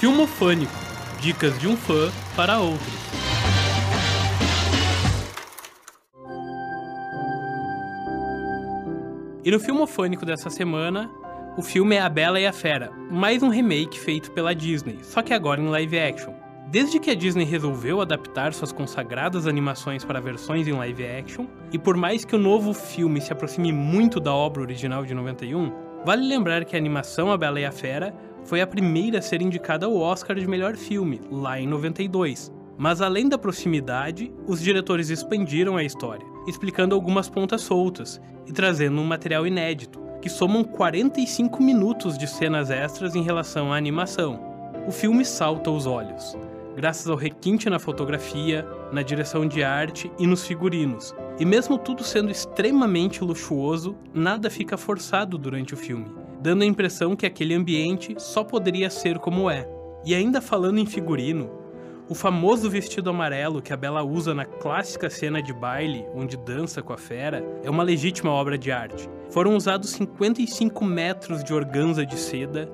Filmofânico Dicas de um fã para outros. E no Filmofânico dessa semana, o filme é A Bela e a Fera, mais um remake feito pela Disney, só que agora em live action. Desde que a Disney resolveu adaptar suas consagradas animações para versões em live action, e por mais que o novo filme se aproxime muito da obra original de 91, vale lembrar que a animação A Bela e a Fera foi a primeira a ser indicada ao Oscar de melhor filme, lá em 92. Mas além da proximidade, os diretores expandiram a história, explicando algumas pontas soltas e trazendo um material inédito, que somam 45 minutos de cenas extras em relação à animação. O filme salta aos olhos, graças ao requinte na fotografia, na direção de arte e nos figurinos. E mesmo tudo sendo extremamente luxuoso, nada fica forçado durante o filme dando a impressão que aquele ambiente só poderia ser como é. E ainda falando em figurino, o famoso vestido amarelo que a Bela usa na clássica cena de baile, onde dança com a fera, é uma legítima obra de arte. Foram usados 55 metros de organza de seda,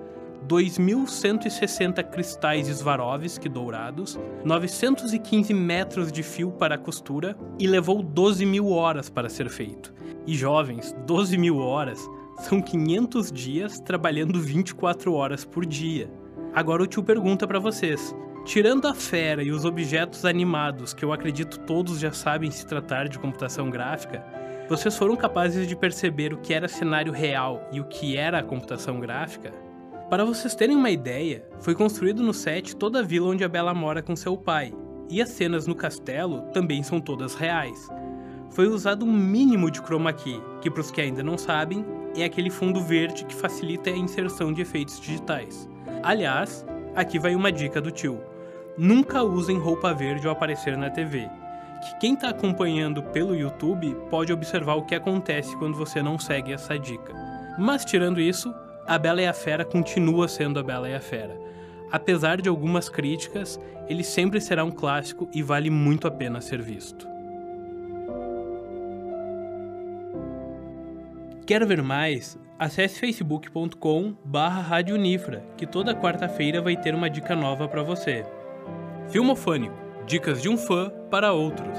2.160 cristais Swarovski dourados, 915 metros de fio para a costura e levou 12 mil horas para ser feito. E jovens, 12 mil horas são 500 dias trabalhando 24 horas por dia. Agora o tio pergunta para vocês: tirando a fera e os objetos animados, que eu acredito todos já sabem se tratar de computação gráfica, vocês foram capazes de perceber o que era cenário real e o que era a computação gráfica? Para vocês terem uma ideia, foi construído no set toda a vila onde a Bela mora com seu pai, e as cenas no castelo também são todas reais. Foi usado um mínimo de chroma key, que para os que ainda não sabem, é aquele fundo verde que facilita a inserção de efeitos digitais. Aliás, aqui vai uma dica do tio: nunca usem roupa verde ao aparecer na TV. Que quem está acompanhando pelo YouTube pode observar o que acontece quando você não segue essa dica. Mas tirando isso, A Bela e a Fera continua sendo A Bela e a Fera. Apesar de algumas críticas, ele sempre será um clássico e vale muito a pena ser visto. Quer ver mais? Acesse facebook.com barra que toda quarta-feira vai ter uma dica nova para você. Filmofânico, dicas de um fã para outros.